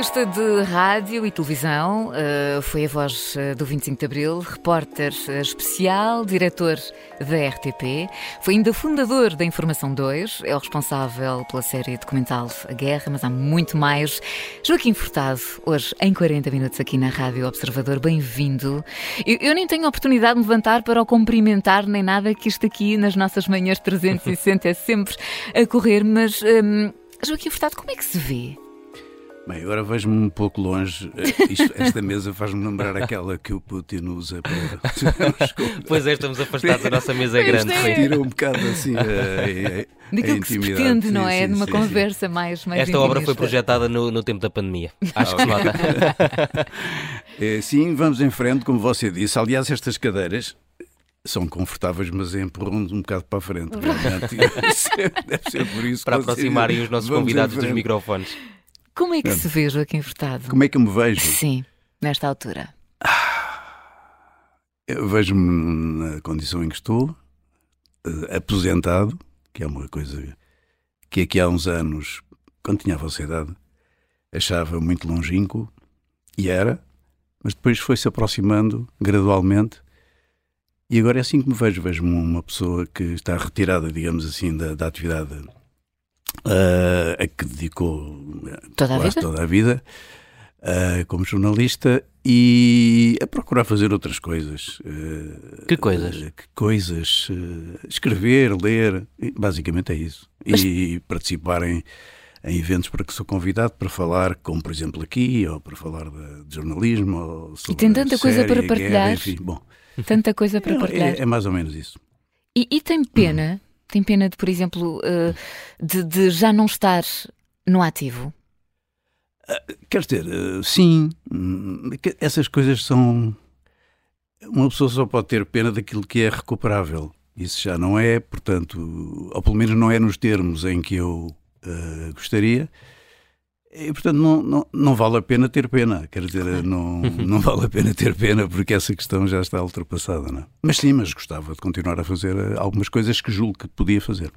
Jornalista de rádio e televisão, uh, foi a voz uh, do 25 de Abril, repórter uh, especial, diretor da RTP, foi ainda fundador da Informação 2, é o responsável pela série documental A Guerra, mas há muito mais. Joaquim Furtado, hoje em 40 minutos aqui na Rádio Observador, bem-vindo. Eu, eu, nem tenho oportunidade de me levantar para o cumprimentar, nem nada, que isto aqui nas nossas manhãs 360 é sempre a correr, mas um, Joaquim Furtado, como é que se vê? Bem, agora vejo-me um pouco longe. Eh, isto, esta mesa faz-me lembrar aquela que o Putin usa para. pois é, estamos afastados da nossa mesa grande. É. Tira um bocado assim a, a, Daquilo a que se pretende, não é? Sim, Numa sim, conversa sim. mais, mais Esta obra foi projetada no, no, tempo da pandemia. Acho que se nota. É, sim, vamos em frente, como você disse. Aliás, estas cadeiras são confortáveis, mas empurram-nos um bocado para a frente. Deve ser, deve ser por isso. Para aproximarem os nossos convidados dos microfones. Como é que se vê, Joaquim Furtado? Como é que eu me vejo? Sim, nesta altura. Eu vejo-me na condição em que estou, eh, aposentado, que é uma coisa que aqui há uns anos, quando tinha a vossa idade, achava muito longínquo, e era, mas depois foi-se aproximando gradualmente, e agora é assim que me vejo. Vejo-me uma pessoa que está retirada, digamos assim, da, da atividade uh, a que dedicou toda a vida, toda a vida uh, como jornalista e a procurar fazer outras coisas. Uh, que coisas? que coisas? escrever, ler, basicamente é isso. Mas... E participar em, em, eventos para que sou convidado para falar, como por exemplo aqui, ou para falar de, de jornalismo. Ou e tem tanta série, coisa para partilhar. Guerra, enfim, bom. Tanta coisa para partilhar. É, é, mais ou menos isso. E, e tem pena tem pena de, por exemplo, eh, de, de já não estar no ativo? Ah, quer dizer, eh, sim, hum, essas coisas são. Uma pessoa só pode ter pena daquilo que é recuperável. Isso já não é, portanto, ou pelo menos não é nos termos em que eu uh, gostaria. E, portanto, não, não, não vale a pena ter pena. Quer dizer, não, não vale a pena ter pena porque essa questão já está ultrapassada. Não? É? Mas sim, mas gostava de continuar a fazer eh, algumas coisas que julgo que podia fazer.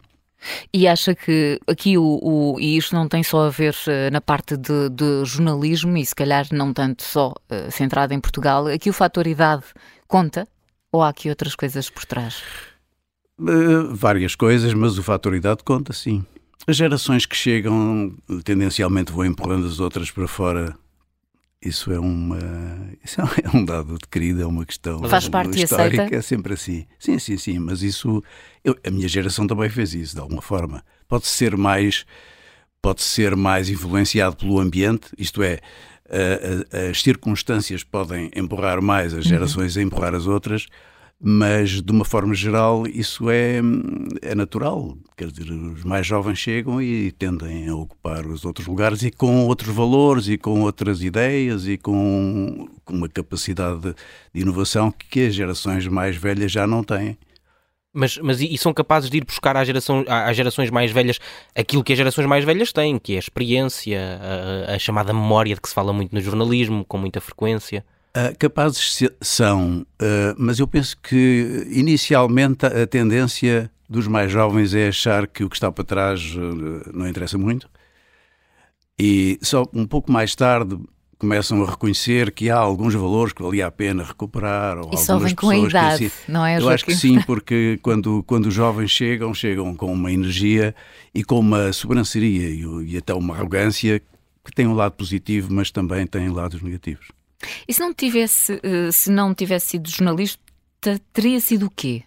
E acha que aqui o, o, e isto não tem só a ver uh, na parte de, de, jornalismo e se calhar não tanto só uh, centrado em Portugal, aqui o fator idade conta ou há aqui outras coisas por trás? Uh, várias coisas, mas o fator idade conta sim. As gerações que chegam tendencialmente vão empurrando as outras para fora. Isso é, uma, isso é um dado de querida, é uma questão Faz parte histórica, aceita? é sempre assim. Sim, sim, sim, mas isso eu, a minha geração também fez isso de alguma forma. Pode ser mais pode ser mais influenciado pelo ambiente, isto é, as circunstâncias podem empurrar mais as uhum. gerações uhum. a empurrar as outras, mas de uma forma geral isso é, é natural. Quer dizer, os mais jovens chegam e tendem a ocupar os outros lugares e com outros valores e com outras ideias e com, com uma capacidade de inovação que as gerações mais velhas já não têm. Mas, mas e são capazes de ir buscar às, geração, às gerações mais velhas aquilo que as gerações mais velhas têm, que é a experiência, a, a chamada memória de que se fala muito no jornalismo, com muita frequência? Uh, capazes são, uh, mas eu penso que inicialmente a tendência dos mais jovens é achar que o que está para trás uh, não interessa muito e só um pouco mais tarde começam a reconhecer que há alguns valores que valia a pena recuperar. Ou e só vem com a idade, assim. não é? Eu acho que sim, porque quando, quando os jovens chegam, chegam com uma energia e com uma sobranceria e, e até uma arrogância que tem um lado positivo, mas também tem lados negativos. E se não tivesse, eh, se não tivesse sido jornalista, teria sido o quê?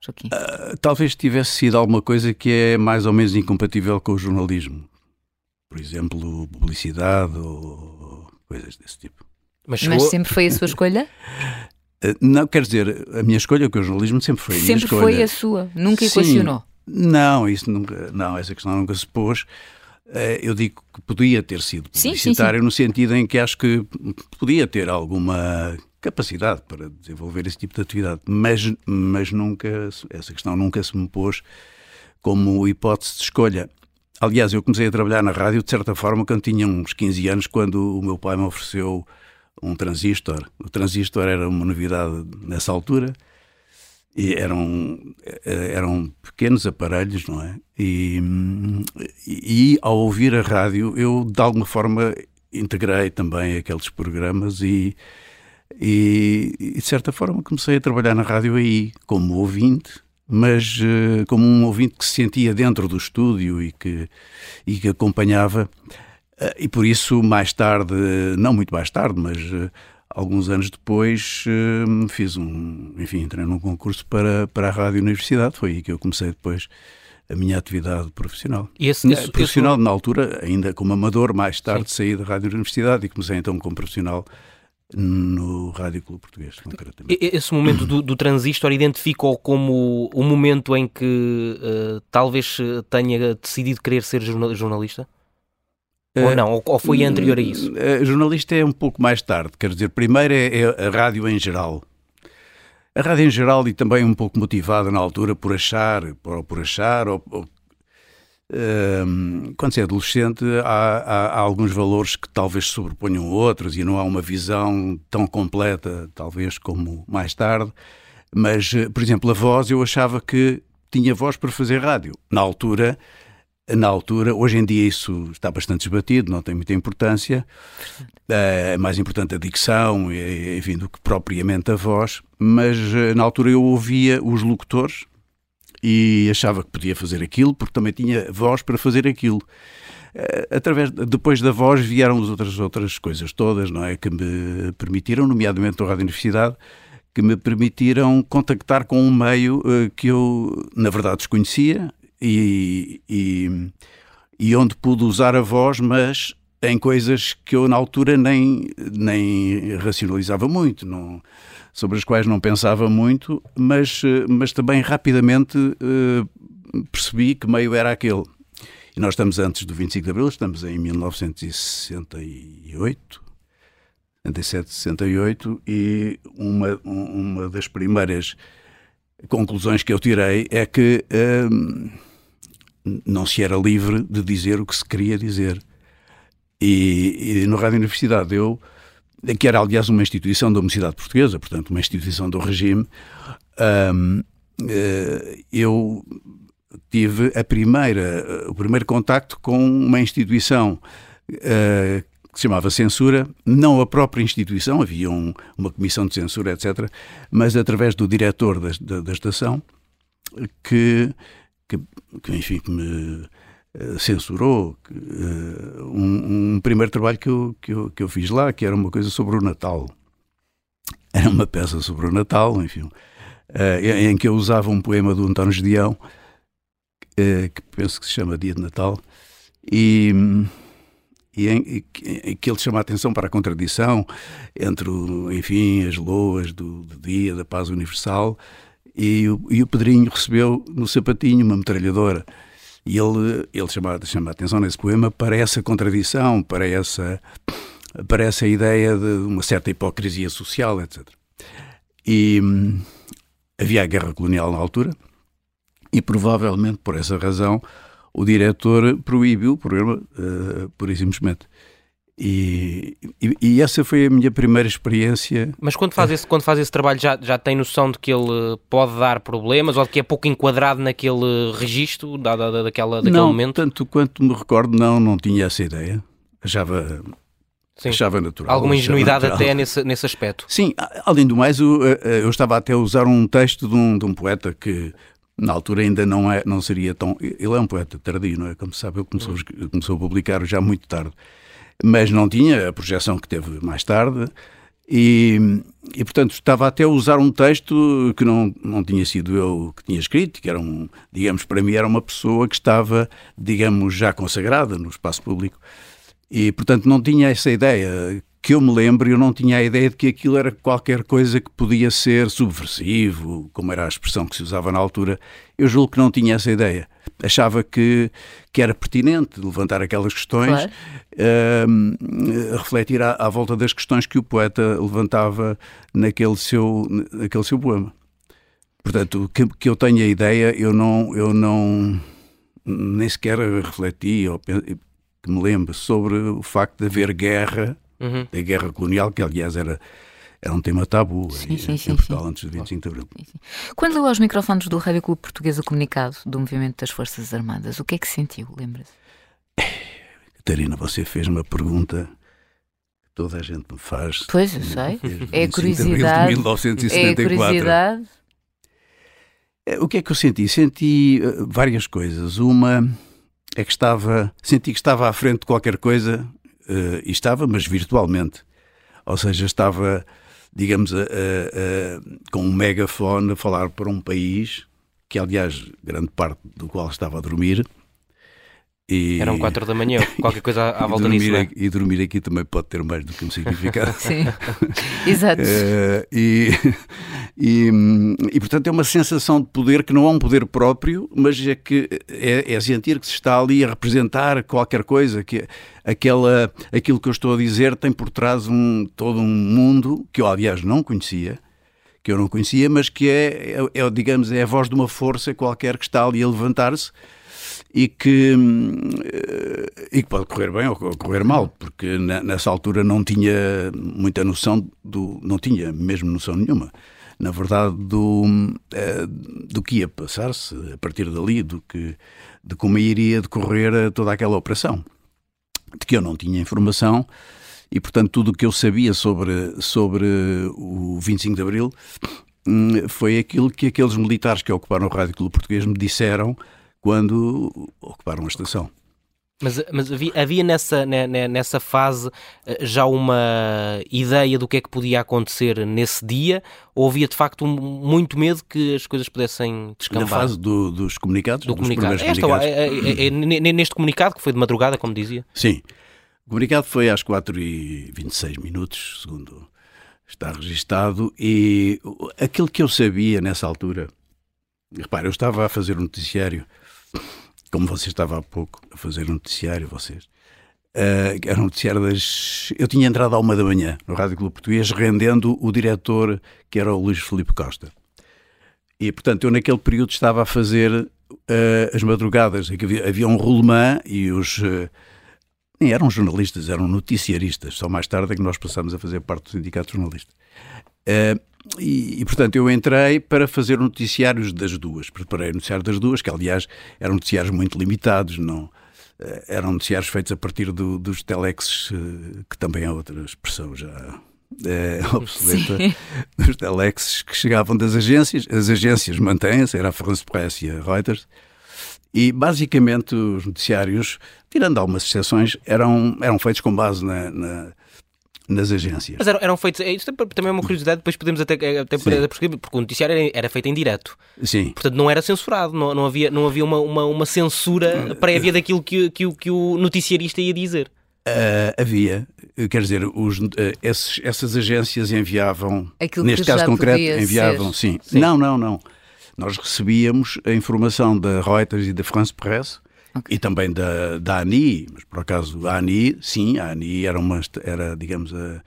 Joaquim? Uh, talvez tivesse sido alguma coisa que é mais ou menos incompatível com o jornalismo. Por exemplo, publicidade ou coisas desse tipo. Mas, chegou... Mas sempre foi a sua escolha? Uh, não, quer dizer, a minha escolha com o jornalismo sempre foi a Sempre foi a sua, nunca equacionou? Não, isso nunca, não, essa questão nunca se pôs. Eh, eu digo que podia ter sido publicitário sim, sim, sim. no sentido em que acho que podia ter alguma capacidade para desenvolver esse tipo de atividade, mas, mas nunca, essa questão nunca se me pôs como hipótese de escolha. Aliás, eu comecei a trabalhar na rádio de certa forma quando tinha uns 15 anos, quando o meu pai me ofereceu um transistor. O transistor era uma novidade nessa altura e eram, eram pequenos aparelhos, não é? E, e, ao ouvir a rádio, eu de alguma forma integrei também aqueles programas e, e, e de certa forma comecei a trabalhar na rádio aí como ouvinte mas uh, como um ouvinte que se sentia dentro do estúdio e que, e que acompanhava. Uh, e por isso, mais tarde, não muito mais tarde, mas uh, alguns anos depois, fiz um. Enfim, entrei num concurso para, para a Rádio Universidade. Foi aí que eu comecei depois a minha atividade profissional. E esse, esse, profissional, esse... na altura, ainda como amador, mais tarde Sim. saí da Rádio Universidade e comecei então como profissional no Rádio Clube Português, concretamente. Esse momento do, do transistor identifica-o como o momento em que uh, talvez tenha decidido querer ser jornalista? Ou não? Ou, foi anterior a isso? Uh, jornalista é um pouco mais tarde, quer dizer, primeiro é, é, a rádio em geral. A rádio em geral e também um pouco motivada na altura por achar, por, por achar, ou, ou quando se é adolescente, há, há, há, alguns valores que talvez sobreponham outros e não há uma visão tão completa, talvez, como mais tarde. Mas, eh, por exemplo, a voz, eu achava que tinha voz para fazer rádio. Na altura, na altura, hoje em dia isso está bastante esbatido, não tem muita importância. Eh, é mais importante a dicção, enfim, do que propriamente a voz. Mas eh, na altura eu ouvia os locutores, e achava que podia fazer aquilo porque também tinha voz para fazer aquilo. Eh, através, depois da voz vieram as outras, outras coisas todas, não é? Que me permitiram, nomeadamente a Rádio Universidade, que me permitiram contactar com um meio que eu, na verdade, desconhecia e, e, e onde pude usar a voz, mas em coisas que eu na altura nem, nem racionalizava muito. Não, sobre as quais não pensava muito, mas, eh, mas também rapidamente uh, percebi que meio era aquele. E nós estamos antes do 25 de Abril, estamos em 1968, 67, 68, e uma, uma das primeiras conclusões que eu tirei é que uh, não se era livre de dizer o que se queria dizer. E, e no Rádio Universidade eu que era aliás uma instituição da Universidade Portuguesa, portanto uma instituição do regime, um, eh, eu tive a primeira, o primeiro contacto com uma instituição uh, que se chamava Censura, não a própria instituição, havia um, uma comissão de censura, etc., mas através do diretor da, da, da estação, que, que, que, enfim, que me eh, censurou uh, um, um, primeiro trabalho que eu, que, eu, que eu fiz lá, que era uma coisa sobre o Natal. Era uma peça sobre o Natal, enfim, uh, em que eu usava um poema do António Gedeão, uh, que penso que se chama Dia de Natal, e, e em, que ele chama a atenção para a contradição entre, enfim, as loas do, do Dia da Paz Universal e o, e o Pedrinho recebeu no sapatinho uma metralhadora. E ele, ele chama, chama a atenção nesse poema para essa contradição, para essa, para essa ideia de uma certa hipocrisia social, etc. E hum, havia a guerra colonial na altura, e provavelmente por essa razão o diretor proibiu o programa, uh, por simplesmente. E, e, e, essa foi a minha primeira experiência. Mas quando faz esse, quando faz esse trabalho já, já tem noção de que ele pode dar problemas ou de que é pouco enquadrado naquele registro da, da, daquela, daquele não, momento? tanto quanto me recordo, não, não tinha essa ideia. Achava, Sim. achava natural. Alguma ingenuidade até nesse, nesse aspecto. Sim, além do mais, eu, eu estava até a usar um texto de um, de um poeta que na altura ainda não, é, não seria tão... Ele é um poeta tardio, não é? Como se sabe, ele começou, começou a publicar já muito tarde mas não tinha a projeção que teve mais tarde. E, e, portanto estava até a usar um texto que não, não tinha sido eu que tinha escrito, que era um, digamos, para mim era uma pessoa que estava, digamos, já consagrada no espaço público e, portanto, não tinha essa ideia que eu me lembro, eu não tinha a ideia de que aquilo era qualquer coisa que podia ser subversivo, como era a expressão que se usava na altura. Eu julgo que não tinha essa ideia. Achava que, que era pertinente levantar aquelas questões, claro. uh, refletir à, à, volta das questões que o poeta levantava naquele seu, naquele seu poema. Portanto, que, que eu tenha ideia, eu não, eu não nem sequer refleti ou que me lembro sobre o facto de haver guerra, uhum. da guerra colonial, que aliás era, era um tema tabu sim, em, sim, em Portugal sim. antes do 25 de Abril. Quando leu aos microfones do Rádio Clube Português o comunicado do movimento das Forças Armadas, o que é que sentiu, lembra-se? Catarina, você fez uma pergunta que toda a gente me faz. Pois, eu sei. É a curiosidade. De 1974. É curiosidade. É, o que é que eu senti? Senti uh, várias coisas. Uma é que estava, senti que estava à frente de qualquer coisa, uh, estava, mas virtualmente. Ou seja, estava, digamos, com um megafone a falar para um país que, aliás, grande parte do qual estava a dormir, e... Eram quatro da manhã, qualquer coisa à volta disso. É? E dormir aqui também pode ter mais do que um significado. Sim, exato. Uh, e, e, e, portanto é uma sensação de poder que não é um poder próprio, mas é que é, é sentir que se está ali a representar qualquer coisa, que aquela, aquilo que eu estou a dizer tem por trás um, todo um mundo que eu, aliás, não conhecia que eu não conhecia, mas que é, é, é digamos, é a voz de uma força qualquer que está ali a levantar-se e que, eh, e que pode correr bem ou correr mal, porque nessa altura não tinha muita noção do. não tinha mesmo noção nenhuma. Na verdade, do, eh, do que ia passar-se a partir dali, do que, de como iria decorrer toda aquela operação. De que eu não tinha informação e, portanto, tudo o que eu sabia sobre, sobre o 25 de Abril hum, foi aquilo que aqueles militares que ocuparam o Rádio Clube Português me disseram quando ocuparam a estação. Mas, mas havia, nessa, nessa fase eh, já uma ideia do que é que podia acontecer nesse dia? Ou havia de facto muito medo que as coisas pudessem descambar? Na fase do, dos comunicados? Do comunicado. Esta, comunicados. É, é, é, neste comunicado que foi de madrugada, como dizia? Sim. O comunicado foi às 4h26 minutos, segundo está registado, e aquilo que eu sabia nessa altura. Repara, eu estava a fazer um noticiário como você estava há pouco a fazer um noticiário, vocês, uh, era um noticiário das. Eu tinha entrado à uma da manhã no Rádio Clube Português, rendendo o diretor, que era o Luís Felipe Costa. E, portanto, eu naquele período estava a fazer uh, as madrugadas. Havia, havia um rolemã e os. Uh, eram jornalistas, eram noticiaristas. Só mais tarde é que nós passámos a fazer parte do sindicato jornalista. Uh, e, e, portanto, eu entrei para fazer noticiários das duas. Preparei o noticiário das duas, que, aliás, eram noticiários muito limitados, não eh, eram noticiários feitos a partir do, dos telexes, eh, que também é outra expressão já é, obsoleta, Sim. dos telexes que chegavam das agências. As agências mantêm-se, era a France Press e a Reuters, e basicamente os noticiários, tirando algumas exceções, eram, eram feitos com base na, na nas agências. Mas eram, eram feitos. É, isso também é uma curiosidade, depois podemos até, até perceber, porque o noticiário era, era, feito em direto. Sim. Portanto, não era censurado, não, não havia, não havia uma, uma, uma censura prévia daquilo que, que, que o noticiarista ia dizer. Uh, havia, quer dizer, os, uh, esses, essas agências enviavam, Aquilo neste caso concreto, enviavam, sim. sim. Não, não, não. Nós recebíamos a informação da Reuters e da France Press Okay. E também da, da ANI, mas por acaso a ANI, sim, a ANI era, uma, era digamos, a,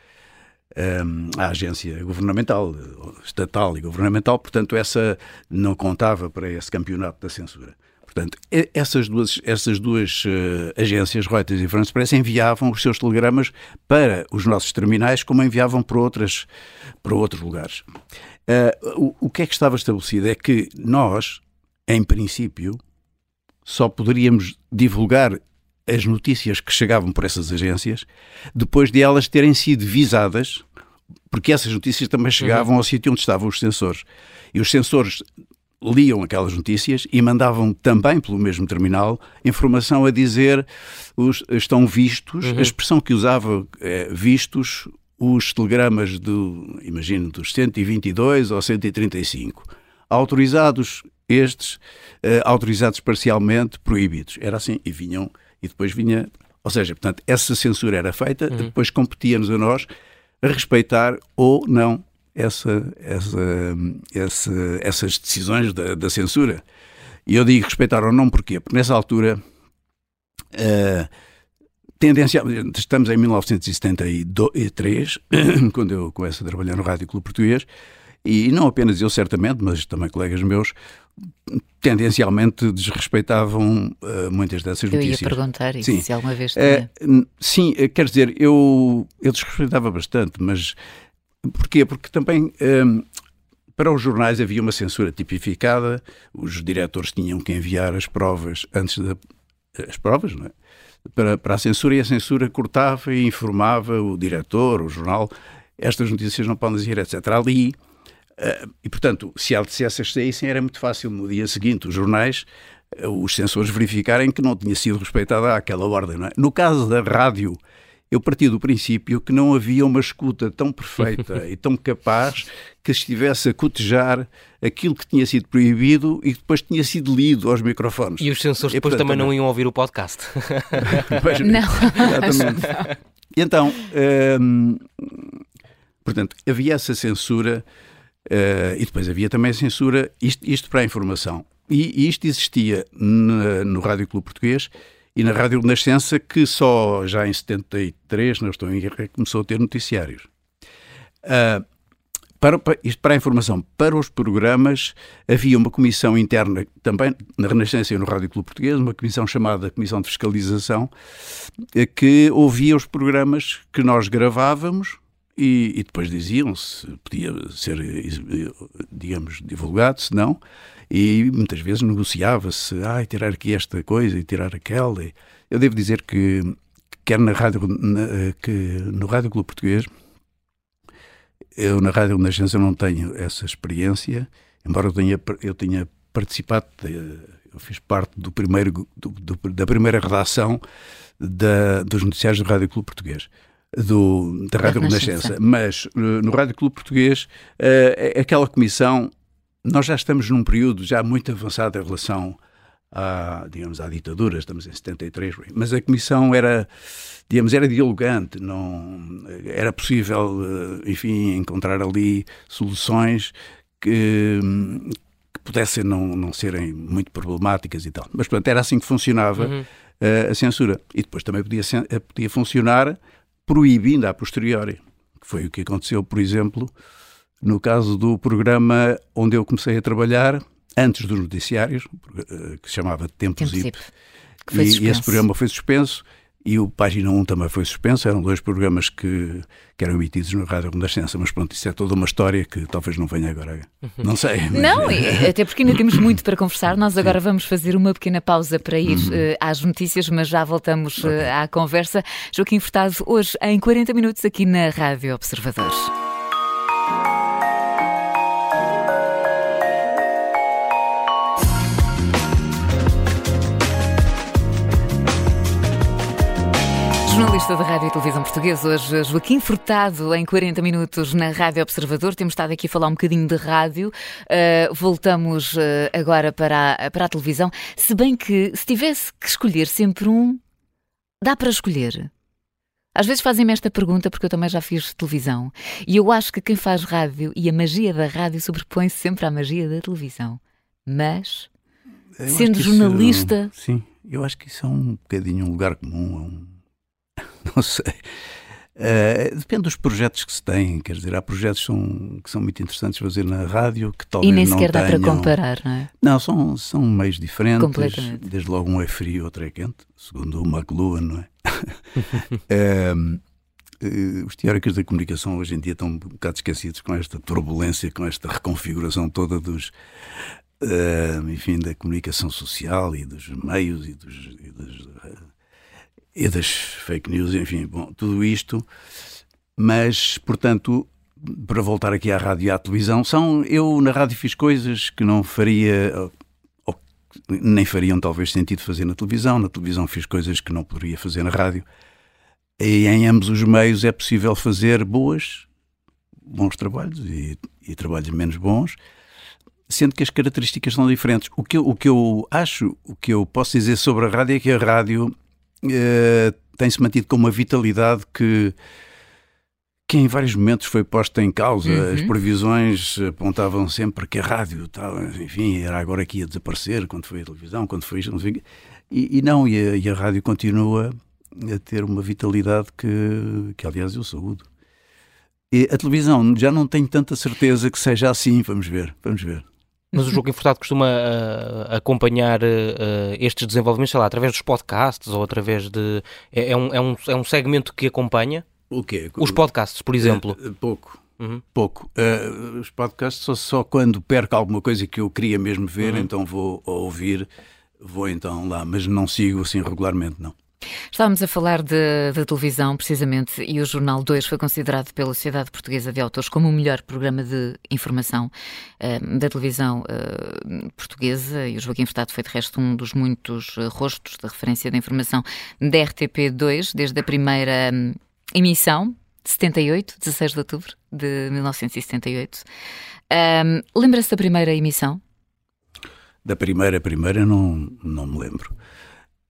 a, a, agência governamental, estatal e governamental, portanto essa não contava para esse campeonato da censura. Portanto, essas duas, essas duas uh, agências, Reuters e France Press, enviavam os seus telegramas para os nossos terminais, como enviavam para, outras, para outros lugares. Uh, o, o que é que estava estabelecido é que nós, em princípio, só poderíamos divulgar as notícias que chegavam por essas agências depois de elas terem sido visadas, porque essas notícias também chegavam uhum. ao sítio onde estavam os sensores. E os sensores liam aquelas notícias e mandavam também pelo mesmo terminal informação a dizer os, estão vistos, uhum. a expressão que usava é, vistos os telegramas do, imagino, dos 122 ou 135. Autorizados estes uh, autorizados parcialmente, proibidos. Era assim, e vinham, e depois vinha Ou seja, portanto, essa censura era feita, uhum. depois competia-nos a nós a respeitar ou não essa, essa, essa, essas decisões da, da, censura. E eu digo respeitar ou não porquê? Porque nessa altura, uh, tendencialmente, estamos em 1973, quando eu começo a trabalhar no Rádio Clube Português, e não apenas eu, certamente, mas também colegas meus, tendencialmente desrespeitavam uh, muitas dessas eu notícias. Eu ia perguntar isso, sim. se alguma vez uh, Sim, uh, quer dizer, eu, eu desrespeitava bastante, mas porquê? Porque também para os jornais havia uma censura tipificada, os diretores tinham que enviar as provas antes da... as provas, não é? Para, para a censura e a censura cortava e informava o diretor, o jornal, estas notícias não podem dizer, etc. Ali e, portanto, se, se essas saíssem, era muito fácil no dia seguinte os jornais, uh, os censores verificarem que não tinha sido respeitada aquela ordem. É? No caso da rádio, eu parti do princípio que não havia uma escuta tão perfeita e tão capaz que estivesse a cotejar aquilo que tinha sido proibido e que depois tinha sido lido aos microfones. E os censores depois também não iam ouvir o podcast. pois, não. Exatamente. E então, hum, portanto, havia essa censura Uh, e depois havia também censura, isto, isto para a informação. E, e isto existia na, no Rádio Clube Português e na Rádio Renascença, que só já em 73, não estou em erro, começou a ter noticiários. Uh, para, para, isto para a informação, para os programas havia uma comissão interna, também na Renascença e no Rádio Clube Português, uma comissão chamada Comissão de Fiscalização, eh, que ouvia os programas que nós gravávamos e, e depois diziam se podia ser, digamos, divulgado, se não, e muitas vezes negociava-se, ah, tirar aqui esta coisa e tirar aquela. Eu devo dizer que, quer na rádio, na, que no Rádio Clube Português, eu na Rádio Renascença não tenho essa experiência, embora eu tenha, eu tenha participado, eu fiz parte do primeiro, do, do, da primeira redação da, dos noticiários do Rádio Clube Português do, da Rádio Renascença. Mas eh, no Rádio Clube Português, uh, aquela comissão, nós já estamos num período já muito avançado em relação à, digamos, à ditadura, estamos em 73, mas a comissão era, digamos, era dialogante, não, era possível, eh, enfim, encontrar ali soluções que, que pudessem não, não serem muito problemáticas e tal. Mas, portanto, era assim que funcionava uhum. a censura. E depois também podia, podia funcionar proibindo a posteriori, que foi o que aconteceu, por exemplo, no caso do programa onde eu comecei a trabalhar, antes dos noticiários, eh, que se chamava Tempo, Tempo Zip. E, e esse programa foi suspenso e o Página 1 também foi suspenso. Eram dois programas que, que eram emitidos na Rádio Renascença, mas pronto, isso é toda uma história que talvez não venha agora. Não sei. Mas... Não, até porque ainda temos muito para conversar. Nós agora Sim. vamos fazer uma pequena pausa para ir uhum. uh, às notícias, mas já voltamos okay. uh, à conversa. Joaquim Furtado, hoje em 40 minutos aqui na Rádio Observadores. Jornalista da Rádio e Televisão Portuguesa, hoje Joaquim Furtado, em 40 minutos na Rádio Observador. Temos estado aqui a falar um bocadinho de rádio. Uh, voltamos uh, agora para a, para a televisão. Se bem que, se tivesse que escolher sempre um, dá para escolher. Às vezes fazem-me esta pergunta porque eu também já fiz televisão. E eu acho que quem faz rádio e a magia da rádio sobrepõe-se sempre à magia da televisão. Mas, eu sendo jornalista. Isso, sim, eu acho que isso é um bocadinho um lugar comum, é um não sei. Uh, depende dos projetos que se têm, quer dizer, há projetos são, que são muito interessantes fazer na rádio que talvez E nem não sequer dá para comparar, não é? Não, são, são meios diferentes. Completamente. Desde logo um é frio, outro é quente, segundo o McLuhan, não é? uh, uh, os teóricos da comunicação hoje em dia estão um bocado esquecidos com esta turbulência, com esta reconfiguração toda dos, enfim, da comunicação social e dos meios e dos, e dos e das fake news, enfim, bom, tudo isto. Mas, portanto, para voltar aqui à rádio e à televisão, são eu na rádio fiz coisas que não faria ou nem fariam talvez sentido fazer na televisão. Na televisão fiz coisas que não poderia fazer na rádio. E em ambos os meios é possível fazer boas, bons trabalhos e, e trabalhos menos bons, sendo que as características são diferentes. O que, eu, o que eu acho, o que eu posso dizer sobre a rádio é que a rádio uh, tem-se mantido com uma vitalidade que que em vários momentos foi posta em causa. Uhum. As previsões apontavam sempre que a rádio, tal, enfim, era agora que ia desaparecer, quando foi a televisão, quando foi isto, e, e não, e a, e a, rádio continua a ter uma vitalidade que, que aliás, eu saúdo. E a televisão já não tenho tanta certeza que seja assim, vamos ver, vamos ver. Mas o Jogo Infortado costuma uh, acompanhar uh, estes desenvolvimentos, sei lá, através dos podcasts ou através de... É, é, um, é, um, é um segmento que acompanha? O quê? Os podcasts, por exemplo. Uh, pouco. Uhum. Pouco. os podcasts só, só quando perco alguma coisa que eu queria mesmo ver, uhum. então vou ouvir, vou então lá, mas não sigo assim regularmente, não. Estávamos a falar de, televisão, precisamente, e o Jornal 2 foi considerado pela Sociedade Portuguesa de Autores como o melhor programa de informação uh, da televisão uh, portuguesa, e o Joaquim Furtado foi, de resto, um dos muitos uh, rostos de referência da informação da RTP2, desde a primeira um, emissão, 78, 16 de outubro de 1978. Um, Lembra-se da primeira emissão? Da primeira, primeira, não, não me lembro.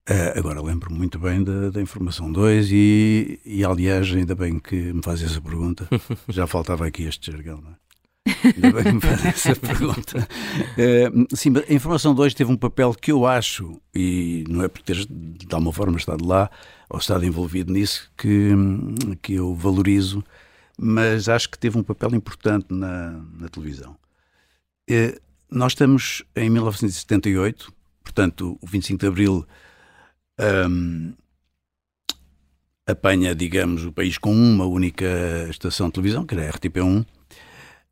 Uh, agora lembro muito bem da, da Informação 2 e, e, aliás, ainda bem que me faz essa pergunta. Já faltava aqui este jargão, não é? Ainda bem que me faz essa pergunta. Uh, sim, a Informação 2 teve um papel que eu acho, e não é por ter de alguma forma estado lá ou estado envolvido nisso, que, que eu valorizo, mas acho que teve um papel importante na, na televisão. Uh, nós estamos em 1978, portanto, o 25 de Abril um, apanha, digamos, o país com uma única estação de televisão, que era a RTP1,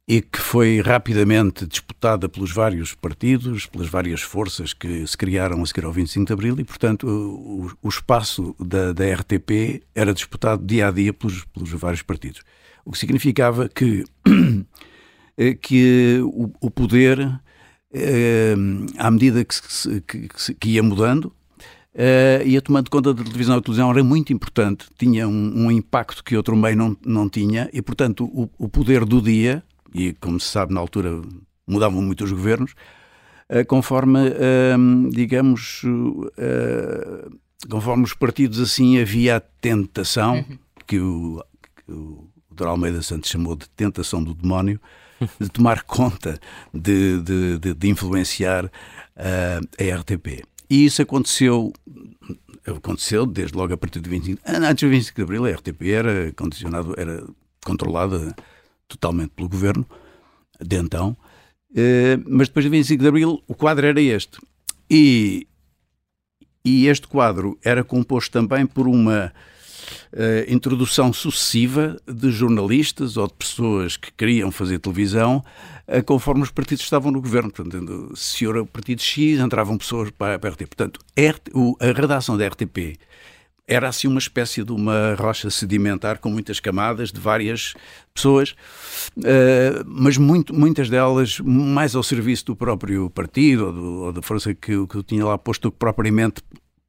e que foi rapidamente disputada pelos vários partidos, pelas várias forças que se criaram a seguir ao 25 de Abril, e, portanto, o, o espaço da, da, RTP era disputado dia a dia pelos, pelos vários partidos. O que significava que, que o, o poder, eh, à medida que, que, que ia mudando, uh, ia tomando conta da televisão. A televisão era muito importante, tinha um, um impacto que outro meio não, não tinha, e, portanto, o, o, poder do dia, e como se sabe, na altura mudavam muito os governos, uh, conforme, uh, digamos, eh, conforme os partidos assim, havia a tentação, uhum. que o, que o Dr. Almeida Santos chamou de tentação do demónio, de tomar conta, de, de, de, de influenciar a RTP. E isso aconteceu aconteceu desde logo a partir de 25 antes do 25 de Abril a RTP era condicionado era controlada totalmente pelo governo de então eh, mas depois do 25 de Abril o quadro era este. E e este quadro era composto também por uma uh, introdução sucessiva de jornalistas ou de pessoas que queriam fazer televisão conforme os partidos estavam no governo. Portanto, se era o partido X, entravam pessoas para, a RTP. Portanto, a redação da RTP era assim uma espécie de uma rocha sedimentar com muitas camadas de várias pessoas, uh, mas muito, muitas delas mais ao serviço do próprio partido ou, do, ou da força que, que tinha lá posto do que propriamente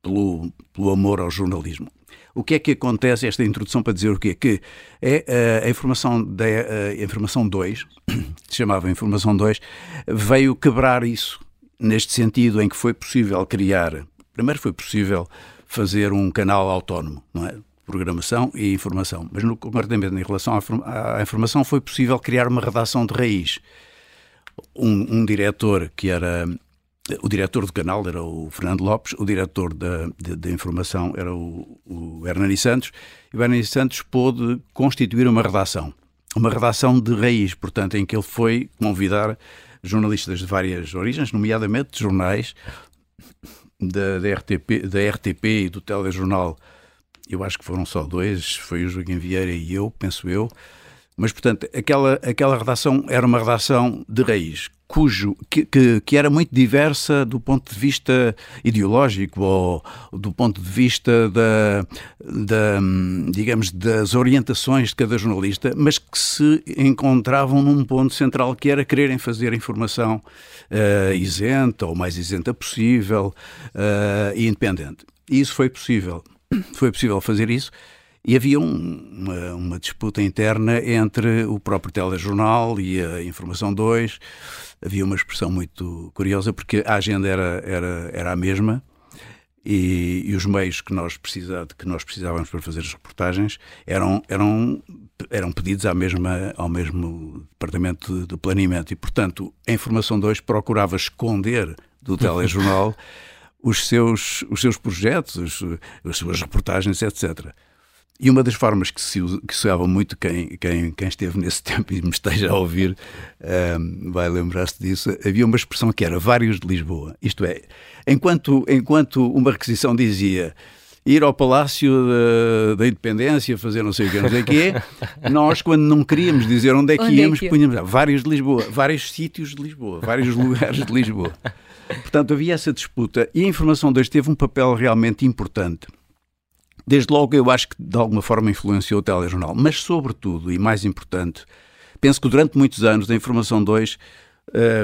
pelo, pelo amor ao jornalismo. O que é que acontece, esta introdução para dizer o quê? Que é uh, a informação da uh, informação 2, se chamava informação 2, veio quebrar isso, neste sentido em que foi possível criar, primeiro foi possível fazer um canal autónomo, não é? Programação e informação. Mas, no, concretamente, em relação à informação, foi possível criar uma redação de raiz. Um, um diretor que era o diretor do canal era o Fernando Lopes, o diretor da, de, de informação era o, o Hernani Santos, e o Hernani Santos pôde constituir uma redação, uma redação de raiz, portanto, em que ele foi convidar jornalistas de várias origens, nomeadamente jornais da, da, RTP, da RTP e do telejornal, eu acho que foram só dois, foi o Joaquim Vieira e eu, penso eu, mas, portanto, aquela, aquela redação era uma redação de raiz, cujo, que, que, que, era muito diversa do ponto de vista ideológico ou do ponto de vista da, da, digamos, das orientações de cada jornalista, mas que se encontravam num ponto central que era quererem fazer informação uh, isenta ou mais isenta possível uh, e independente. E isso foi possível. Foi possível fazer isso e havia um, uma, uma, disputa interna entre o próprio telejornal e a Informação 2. Havia uma expressão muito curiosa, porque a agenda era, era, era a mesma, e, e, os meios que nós, precisa, que nós precisávamos para fazer as reportagens eram, eram, eram pedidos à mesma, ao mesmo Departamento de Planeamento. E, portanto, a Informação 2 procurava esconder do telejornal os seus, os seus projetos, as suas reportagens, etc. E uma das formas que se, que se usava muito, quem, quem, quem esteve nesse tempo e me esteja a ouvir um, vai lembrar-se disso, havia uma expressão que era vários de Lisboa. Isto é, enquanto, enquanto uma requisição dizia ir ao Palácio da, da, Independência, fazer não sei o que, não sei o quê, nós, quando não queríamos dizer onde é que onde é íamos, é que punhamos vários de Lisboa, vários sítios de Lisboa, vários lugares de Lisboa. Portanto, havia essa disputa e a Informação 2 teve um papel realmente importante Desde logo, eu acho que de alguma forma influenciou o telejornal, mas, sobretudo, e mais importante, penso que durante muitos anos da Informação 2,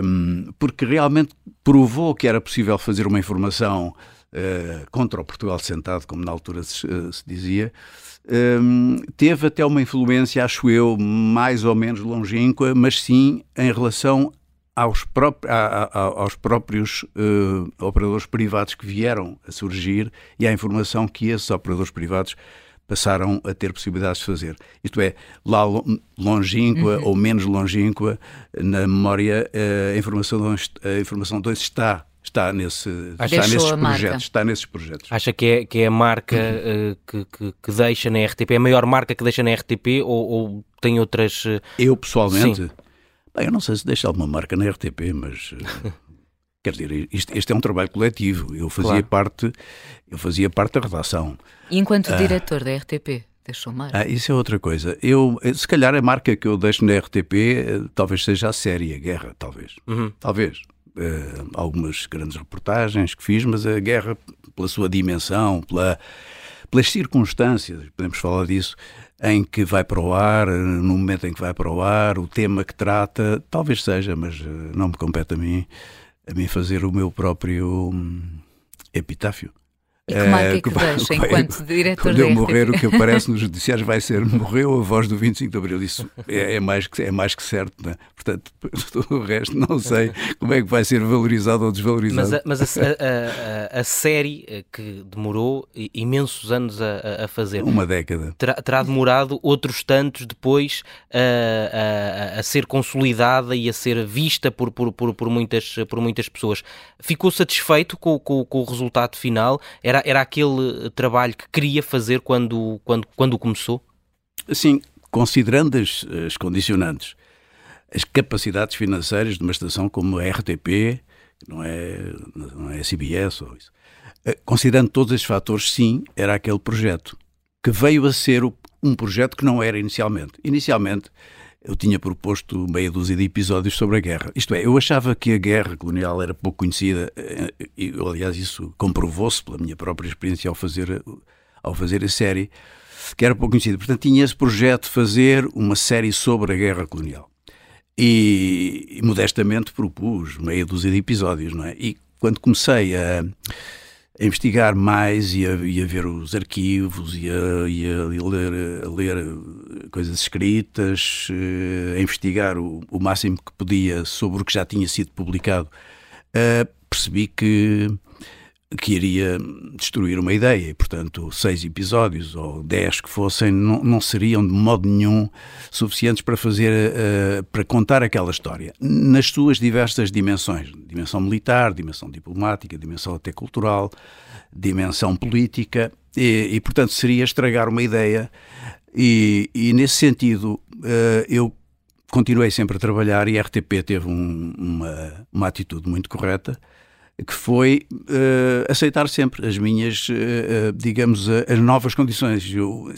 um, porque realmente provou que era possível fazer uma informação uh, contra o Portugal sentado, como na altura se, uh, se dizia, um, teve até uma influência, acho eu, mais ou menos longínqua, mas sim em relação aos, próprios, aos próprios uh, operadores privados que vieram a surgir e à informação que esses operadores privados passaram a ter possibilidades de fazer. Isto é, lá longínqua uhum. ou menos longínqua, na memória, uh, a informação 2 a informação dois está está, nesse, está nesses projetos. Está nesses projetos. Acha que é, que é a marca uhum. uh, que, que, que, deixa na RTP, é a maior marca que deixa na RTP ou, ou tem outras. Eu pessoalmente. Sim Bem, eu não sei se deixa alguma marca na RTP, mas eh, quer dizer, isto, este é um trabalho coletivo. Eu fazia claro. parte, eu fazia parte da redação. E enquanto ah, diretor da RTP, deixou marca? Ah, isso é outra coisa. Eu, eh, se calhar a marca que eu deixo na RTP eh, talvez seja a série, a guerra, talvez. Uhum. Talvez. Uh, algumas grandes reportagens que fiz, mas a guerra, pela sua dimensão, pela, pelas circunstâncias, podemos falar disso, em que vai para o ar, no momento em que vai para o ar, o tema que trata, talvez seja, mas eh, não me compete a mim, a mim fazer o meu próprio hum, epitáfio. E que marca é que, que deixa enquanto diretor Quando eu morrer, o que aparece nos judiciários vai ser morreu a voz do 25 de Abril. Isso é, é mais, que, é mais que certo, não é? Portanto, o resto não sei como é que vai ser valorizado ou desvalorizado. Mas a, mas a, a, a série eh, que demorou imensos anos a, fazer... Uma década. Terá, terá demorado outros tantos depois a, ser consolidada e a ser vista por, por, por, por, muitas, por muitas pessoas. Ficou satisfeito com, com, com o resultado final? Era era, era aquele trabalho que queria fazer quando, quando, quando começou? Sim, considerando as, as condicionantes, as capacidades financeiras de uma estação como a RTP, não é, não é CBS ou isso, eh, considerando todos esses fatores, sim, era aquele projeto que veio a ser um projeto que não era inicialmente. Inicialmente eu tinha proposto meia dúzia de episódios sobre a guerra. Isto é, eu achava que a guerra colonial era pouco conhecida, eh, e aliás isso comprovou-se pela minha própria experiência ao fazer, ao fazer a série, que era pouco conhecida. Portanto, tinha esse projeto de fazer uma série sobre a guerra colonial. E, e modestamente propus meia dúzia de episódios, não é? E quando comecei a a investigar mais e a, e a ver os arquivos e a, e a, ler, a ler, coisas escritas, eh, a investigar o, o, máximo que podia sobre o que já tinha sido publicado, uh, percebi que que iria destruir uma ideia e, portanto, seis episódios ou dez que fossem não, não seriam de modo nenhum suficientes para fazer, uh, para contar aquela história. Nas suas diversas dimensões, dimensão militar, dimensão diplomática, dimensão até cultural, dimensão política e, e portanto, seria estragar uma ideia. E, e nesse sentido uh, eu continuei sempre a trabalhar e a RTP teve um, uma, uma atitude muito correta que foi uh, aceitar sempre as minhas, uh, digamos, as novas condições. Eu,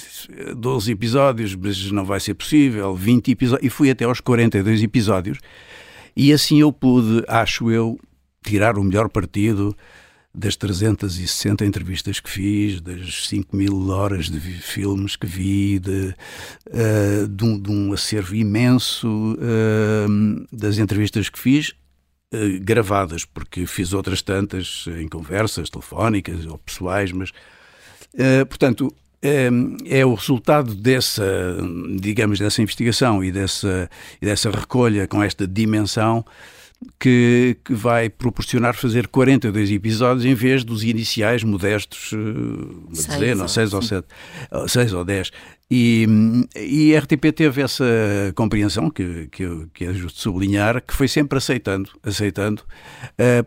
12 episódios, mas não vai ser possível, 20 episódios, e fui até aos 42 episódios, e assim eu pude, acho eu, tirar o melhor partido das 360 entrevistas que fiz, das 5 mil horas de filmes que vi, de, uh, de, um, de um, acervo imenso das entrevistas que fiz, eh, gravadas, porque fiz outras tantas em conversas telefónicas ou pessoais, mas, uh, portanto, é, o resultado dessa, digamos, dessa investigação e dessa, e dessa recolha com esta dimensão que, que, vai proporcionar fazer 42 episódios em vez dos iniciais modestos, uma dezena, 6 ou 7, 6 ou 10. E, e a RTP teve essa compreensão, que, que, que é justo sublinhar, que foi sempre aceitando, aceitando. Uh,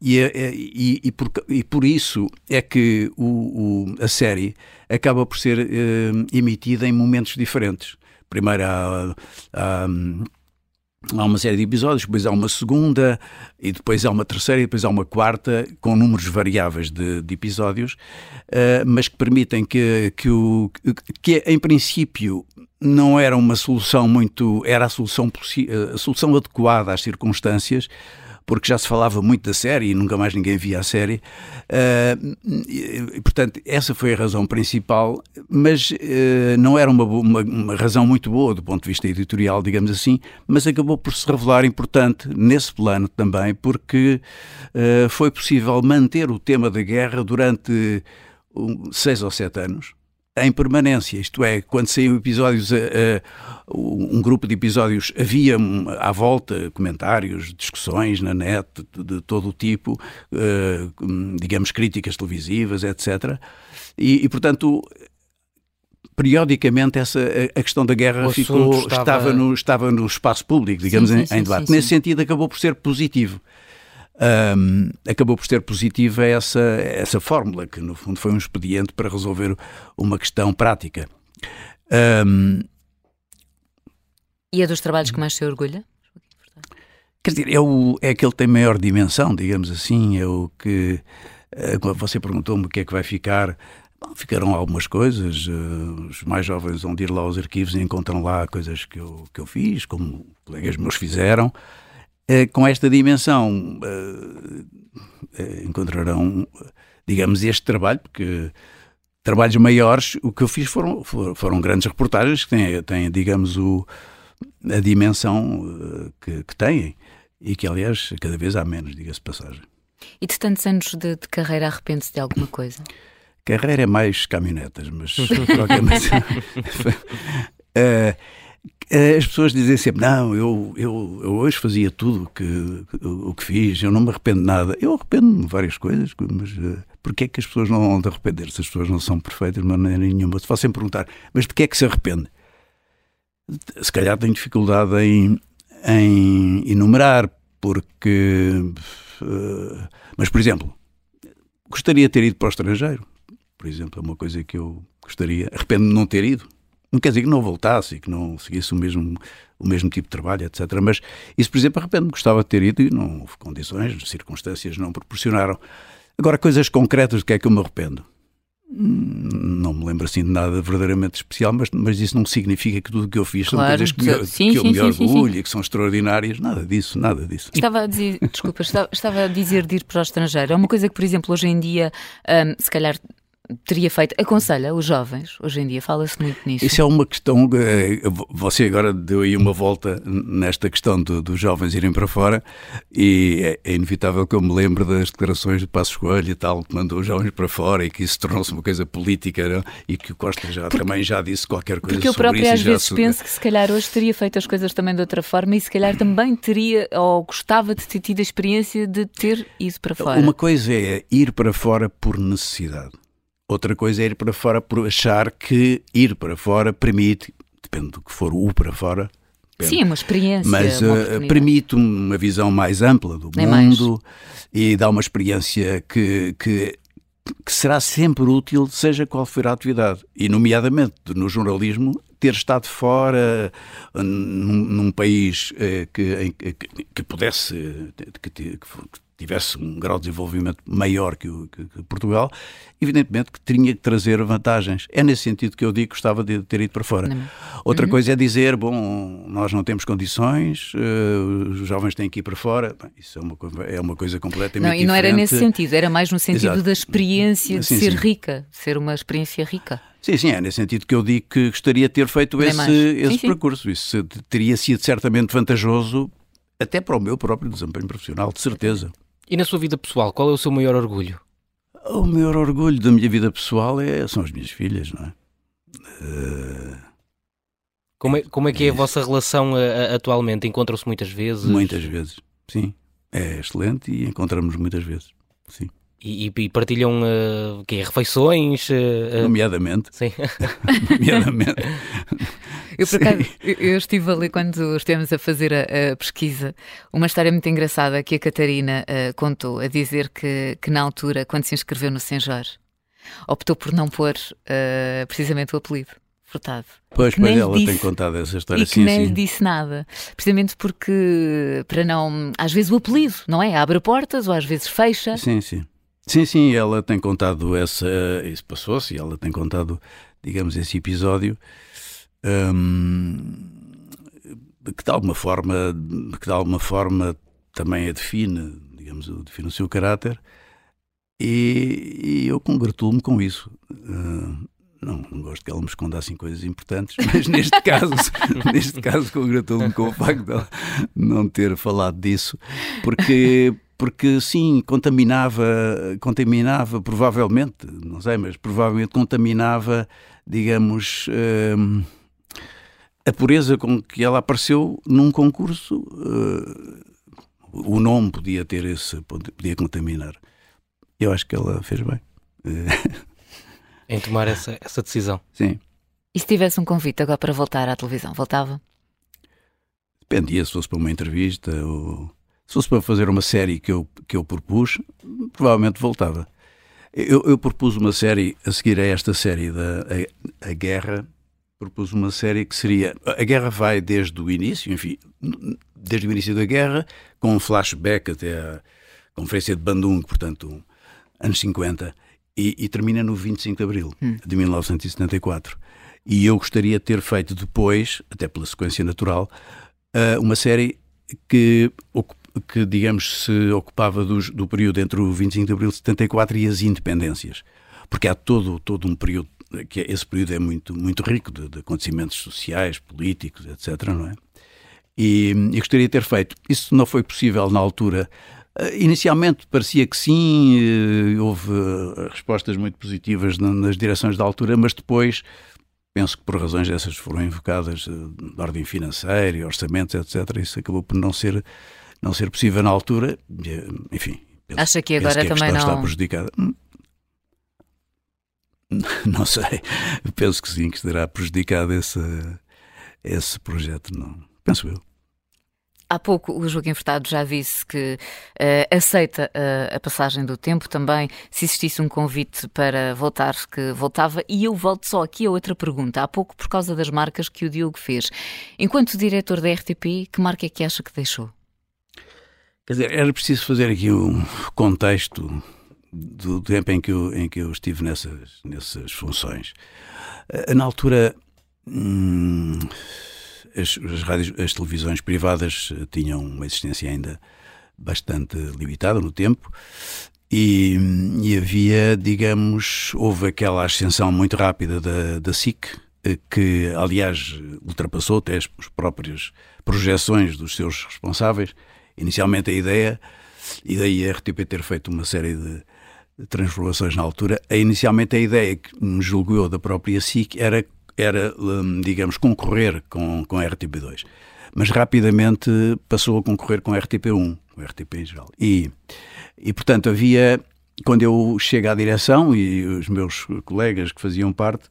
e, e, e, por, e por isso é que o, o, a série acaba por ser emitida em momentos diferentes. Primeiro há, há há uma série de episódios, depois há uma segunda, e depois há uma terceira, e depois há uma quarta, com números variáveis de, de episódios, uh, mas que permitem que, que, o, que, em princípio, não era uma solução muito. era a solução, a solução adequada às circunstâncias porque já se falava muito da série e nunca mais ninguém via a série. Uh, e, portanto, essa foi a razão principal, mas uh, não era uma, uma, uma, razão muito boa do ponto de vista editorial, digamos assim, mas acabou por se revelar importante nesse plano também, porque uh, foi possível manter o tema da guerra durante um, seis ou sete anos em permanência, isto é, quando saíam episódios, uh, uh, um grupo de episódios, havia à volta comentários, discussões na net de, de todo o tipo, uh, digamos, críticas televisivas, etc. E, e, portanto, periodicamente essa, a questão da guerra ficou, estava... estava... no, estava no espaço público, digamos, sim, sim, em, em, debate. Sim, Nesse sentido, acabou por ser positivo um, acabou por ser positiva essa, essa fórmula, que no fundo foi um expediente para resolver uma questão prática. Um, e é dos trabalhos que mais se orgulha? Quer dizer, é, o, é aquele que tem maior dimensão, digamos assim, é o que. Eh, você perguntou-me o que é que vai ficar. Bom, ficaram algumas coisas. Uh, os mais jovens vão ir lá aos arquivos e encontram lá coisas que eu, que eu fiz, como colegas meus fizeram. Eh, com esta dimensão eh, eh, encontrarão, digamos, este trabalho, porque trabalhos maiores, o que eu fiz foram, foram grandes reportagens que têm, têm digamos, o, a dimensão que, que têm e que, aliás, cada vez há menos, diga-se passagem. E de tantos anos de, de carreira, arrepende-se de alguma coisa? Carreira é mais caminhonetas, mas qualquer. Eh, as pessoas dizem sempre: Não, eu, eu, eu hoje fazia tudo que, o que fiz, eu não me arrependo de nada. Eu arrependo-me de várias coisas, mas uh, porquê é que as pessoas não vão de arrepender se as pessoas não são perfeitas de maneira nenhuma? Se fossem perguntar, mas de que é que se arrepende? Se calhar tenho dificuldade em, em enumerar, porque. Uh, mas, por exemplo, gostaria de ter ido para o estrangeiro. Por exemplo, é uma coisa que eu gostaria. Arrependo-me de não ter ido não quer dizer que não voltasse e que não seguisse o mesmo, o mesmo tipo de trabalho, etc. Mas isso, por exemplo, arrependo-me, gostava de ter ido e não houve condições, circunstâncias não proporcionaram. Agora, coisas concretas de que é que eu me arrependo? Hum, não me lembro assim de nada verdadeiramente especial, mas, mas isso não significa que tudo o que eu fiz claro, são coisas que, me, sim, que eu sim, me orgulho e que são extraordinárias. Nada disso, nada disso. Estava a dizer, desculpa, estava, estava, a dizer de ir para o estrangeiro. É uma coisa que, por exemplo, hoje em dia, um, se calhar teria feito? Aconselha os jovens, hoje em dia fala-se muito nisso. Isso é uma questão. Eh, você agora deu aí uma volta nesta questão do, dos jovens irem para fora e é, é, inevitável que eu me lembre das declarações de Passo Coelho e tal, que mandou os jovens para fora e que isso tornou-se uma coisa política não? e que o Costa já, porque, também já disse qualquer coisa sobre isso. Porque eu próprio às vezes se... penso que se calhar hoje teria feito as coisas também de outra forma e se calhar também teria ou gostava de ter tido a experiência de ter ido para fora. Uma coisa é ir para fora por necessidade. Outra coisa é ir para fora por achar que ir para fora permite, depende do que for o para fora. Depende, Sim, é uma experiência. Mas uh, permite uma visão mais ampla do Nem mundo mais. e dá uma experiência que, que, que será sempre útil, seja qual for a atividade. E, nomeadamente, no jornalismo, ter estado fora num, num país uh, que, que, que, pudesse que, que, tivesse um grau de desenvolvimento maior que, o, que, que, Portugal, evidentemente que tinha que trazer vantagens. É nesse sentido que eu digo que gostava de ter ido para fora. Não. Outra uhum. coisa é dizer, bom, nós não temos condições, uh, os jovens têm que ir para fora. Bem, isso é uma, é uma coisa completamente não, E não era nesse sentido, era mais no sentido Exato. da experiência de sim, ser sim. rica, ser uma experiência rica. Sim, sim, é nesse sentido que eu digo que gostaria de ter feito esse, esse sim, percurso. Isso teria sido certamente vantajoso até para o meu próprio desempenho profissional, de certeza. E na sua vida pessoal, qual é o seu maior orgulho? O maior orgulho da minha vida pessoal é, são as minhas filhas, não é? Uh... Como é, como é que é a vossa relação uh, atualmente? Encontram-se muitas vezes? Muitas vezes, sim. É excelente e encontramos muitas vezes. Sim. E, e partilham uh, que refeições? Uh, Nomeadamente. Sim. Nomeadamente. Eu, por acaso, eu estive ali quando estivemos a fazer a, a, pesquisa, uma história muito engraçada que a Catarina uh, contou, a dizer que, que na altura, quando se inscreveu no Senjor, optou por não pôr uh, precisamente o apelido. Furtado. Pois, pois ela disse, tem contado essa história. E que sim, nem sim. disse nada. Precisamente porque, para não. Às vezes o apelido, não é? Abre portas ou às vezes fecha. Sim, sim. Sim, sim, ela tem contado essa. Isso passou-se, ela tem contado, digamos, esse episódio. Hum, que de alguma forma, que de alguma forma também a define, digamos, define o seu caráter. E, e eu congratulo-me com isso. Uh, não, não, gosto que ela me esconda assim coisas importantes, mas neste caso, neste caso congratulo-me com o facto de ela não ter falado disso, porque porque sim, contaminava, contaminava provavelmente, não sei, mas provavelmente contaminava, digamos, uh, a pureza com que ela apareceu num concurso. Uh, o nome podia ter esse, podia contaminar. Eu acho que ela fez bem. em tomar essa, essa decisão. Sim. E se tivesse um convite agora para voltar à televisão, voltava? Dependia se fosse para uma entrevista ou se fosse para fazer uma série que eu, que eu propus, provavelmente voltava. Eu, eu propus uma série, a seguir a esta série da a, a, Guerra, propus uma série que seria. A Guerra vai desde o início, enfim, desde o início da Guerra, com um flashback até a Conferência de Bandung, portanto, anos 50, e, e termina no 25 de Abril hum. de 1974. E eu gostaria de ter feito depois, até pela sequência natural, eh, uma série que que, digamos, se ocupava do, do período entre o 25 de abril de 74 e as independências. Porque há todo, todo um período, que esse período é muito, muito rico de, de acontecimentos sociais, políticos, etc. Não é? E, e gostaria de ter feito. Isso não foi possível na altura. Uh, inicialmente parecia que sim, uh, houve uh, respostas muito positivas na, nas direções da altura, mas depois penso que por razões dessas foram invocadas de ordem financeira, orçamentos, etc. Isso acabou por não ser não ser possível na altura, enfim. Penso, Acha que agora que também não está prejudicada? Hum. Não sei. Penso que sim, que estará prejudicado esse, esse projeto. Não. Penso eu. Há pouco o Joaquim Furtado já disse que uh, aceita uh, a passagem do tempo também. Se existisse um convite para voltar, que voltava. E eu volto só aqui a outra pergunta. Há pouco, por causa das marcas que o Diogo fez. Enquanto diretor da RTP, que marca é que acha que deixou? Quer dizer, era preciso fazer aqui um contexto do tempo em que eu, em que eu estive nessas, nessas funções. Eh, na altura, hum, as, as, rádios, as televisões privadas eh, tinham uma existência ainda bastante limitada no tempo e, e, havia, digamos, houve aquela ascensão muito rápida da, da SIC, eh, que aliás ultrapassou até as próprias projeções dos seus responsáveis inicialmente a ideia, e daí a RTP ter feito uma série de transformações na altura, a, inicialmente a ideia que me julgo eu da própria SIC era, era hum, digamos, concorrer com, com a RTP2. Mas rapidamente passou a concorrer com a RTP1, com a RTP em geral. E, e portanto havia, quando eu chego à direção e os meus colegas que faziam parte,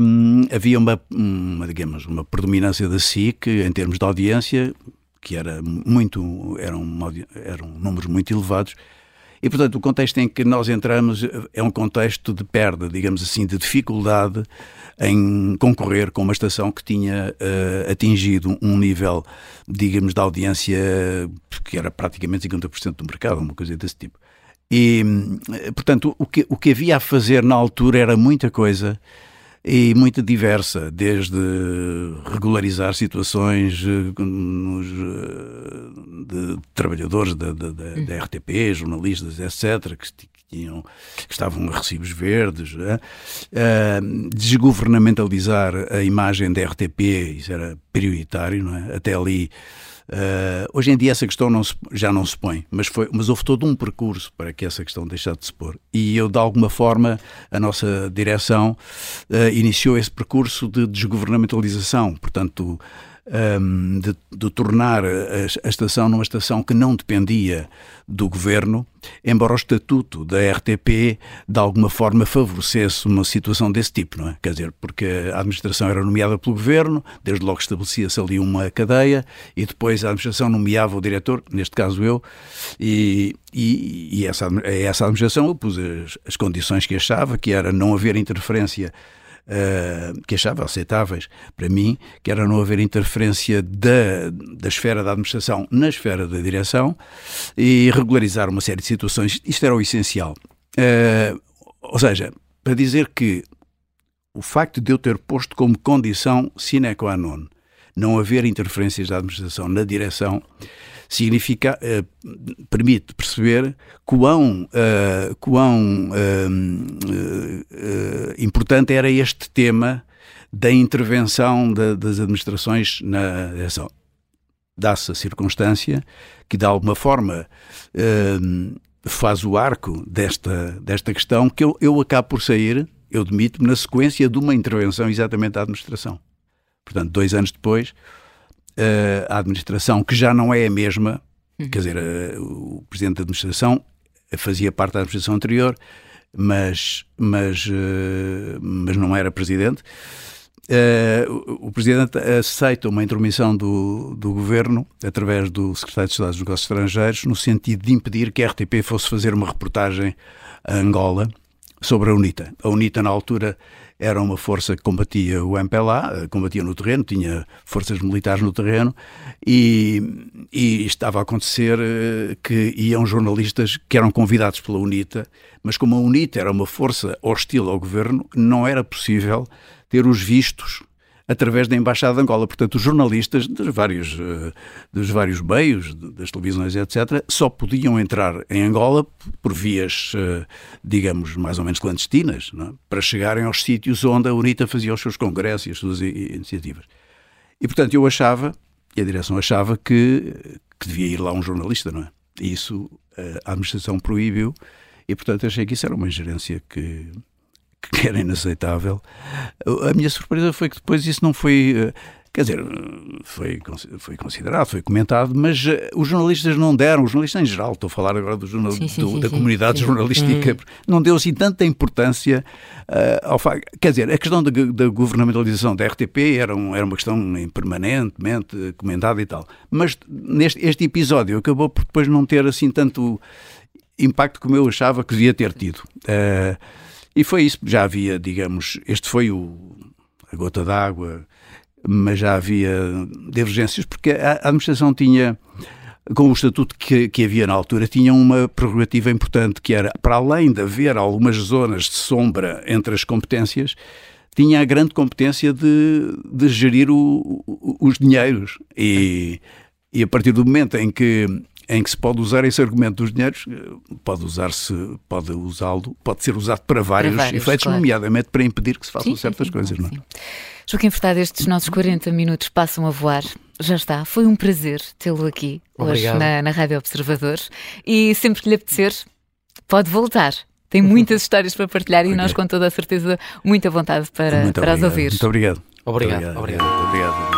hum, havia uma, uma, digamos, uma predominância da SIC em termos de audiência, que era muito, eram, eram números muito elevados. E, portanto, o contexto em que nós entramos é um contexto de perda, digamos assim, de dificuldade em concorrer com uma estação que tinha uh, atingido um nível, digamos, de audiência que era praticamente 50% do mercado, uma coisa desse tipo. E, portanto, o que, o que havia a fazer na altura era muita coisa e muito diversa, desde regularizar situações eh, nos, eh, de trabalhadores da, da, da, da RTP, jornalistas, etc., que, tinham, que estavam a recibos verdes, uh, desgovernamentalizar a imagem da RTP, isso era prioritário, não é? até ali Uh, hoje em dia essa questão não se, já não se põe, mas, foi, mas houve todo um percurso para que essa questão deixasse de se pôr. E eu, de alguma forma, a nossa direção uh, iniciou esse percurso de desgovernamentalização. Portanto, um, de, de, tornar a, a, estação numa estação que não dependia do governo, embora o estatuto da RTP de alguma forma favorecesse uma situação desse tipo, não é? Quer dizer, porque a administração era nomeada pelo governo, desde logo estabelecia-se ali uma cadeia e depois a administração nomeava o diretor, neste caso eu, e, e, e essa, essa administração eu pus as, as condições que achava, que era não haver interferência uh, que achava aceitáveis para mim, que era não haver interferência da, da esfera da administração na esfera da direção e regularizar uma série de situações. Isto era o essencial. Uh, ou seja, para dizer que o facto de eu ter posto como condição sine qua non não haver interferências da administração na direção significa, uh, permite perceber quão, uh, quão uh, importante era este tema da intervenção de, das administrações na direção. Dá-se a circunstância que, de alguma forma, faz o arco desta, desta questão que eu, eu acabo por sair, eu demito-me, na sequência de uma intervenção exatamente da administração. Portanto, dois anos depois, uh, a administração, que já não é a mesma, uhum. quer dizer, uh, o presidente da administração fazia parte da administração anterior, mas, mas, uh, mas não era presidente. o presidente aceita uma intromissão do, do governo através do secretário de Estado dos Negócios Estrangeiros no sentido de impedir que a RTP fosse fazer uma reportagem a Angola sobre a UNITA. A UNITA, na altura, era uma força que combatia o MPLA, eh, combatia no terreno, tinha forças militares no terreno e, e estava a acontecer eh, que iam jornalistas que eram convidados pela UNITA, mas como a UNITA era uma força hostil ao governo, não era possível ter os vistos através da Embaixada de Angola. Portanto, os jornalistas dos vários, eh, dos vários meios, das televisões, etc., só podiam entrar em Angola por vias, eh, digamos, mais ou menos clandestinas, é? para chegarem aos sítios onde a UNITA fazia os seus congressos e as suas iniciativas. E, portanto, eu achava, e a direção achava, que, que devia ir lá um jornalista, não é? E isso eh, a administração proibiu, e, portanto, achei que isso era uma ingerência que que era inaceitável. A minha surpresa foi que depois isso não foi. Eh, quer dizer, foi, foi considerado, foi comentado, mas eh, os jornalistas não deram, os jornalistas em geral, estou a falar agora do jornal, sim, sim, do, sim, da comunidade jornalística, hum. não deu assim tanta importância uh, ao facto. Quer dizer, a questão da, da governamentalização da RTP era, um, era uma questão permanentemente comentada e tal. Mas neste este episódio acabou por depois não ter assim tanto impacto como eu achava que devia ter tido. Uh, e foi isso, já havia, digamos, este foi o, a gota d'água, mas já havia divergências, porque a administração tinha, com o estatuto que, que havia na altura, tinha uma prerrogativa importante, que era, para além de haver algumas zonas de sombra entre as competências, tinha a grande competência de, de gerir o, o, os dinheiros. E, e a partir do momento em que em que se pode usar esse argumento dos dinheiros, pode usar-se, pode usá-lo, pode ser usado para vários, para vários efeitos, claro. nomeadamente para impedir que se façam sim, certas sim, coisas. Não é? Joaquim Furtado, estes nossos 40 minutos passam a voar. Já está, foi um prazer tê-lo aqui Obrigado. hoje na, na Rádio Observador e sempre que lhe apetecer, pode voltar. Tem muitas histórias para partilhar okay. e nós, com toda a certeza, muita vontade para, para as ouvir. Muito obrigado. Obrigado. obrigado. obrigado. obrigado.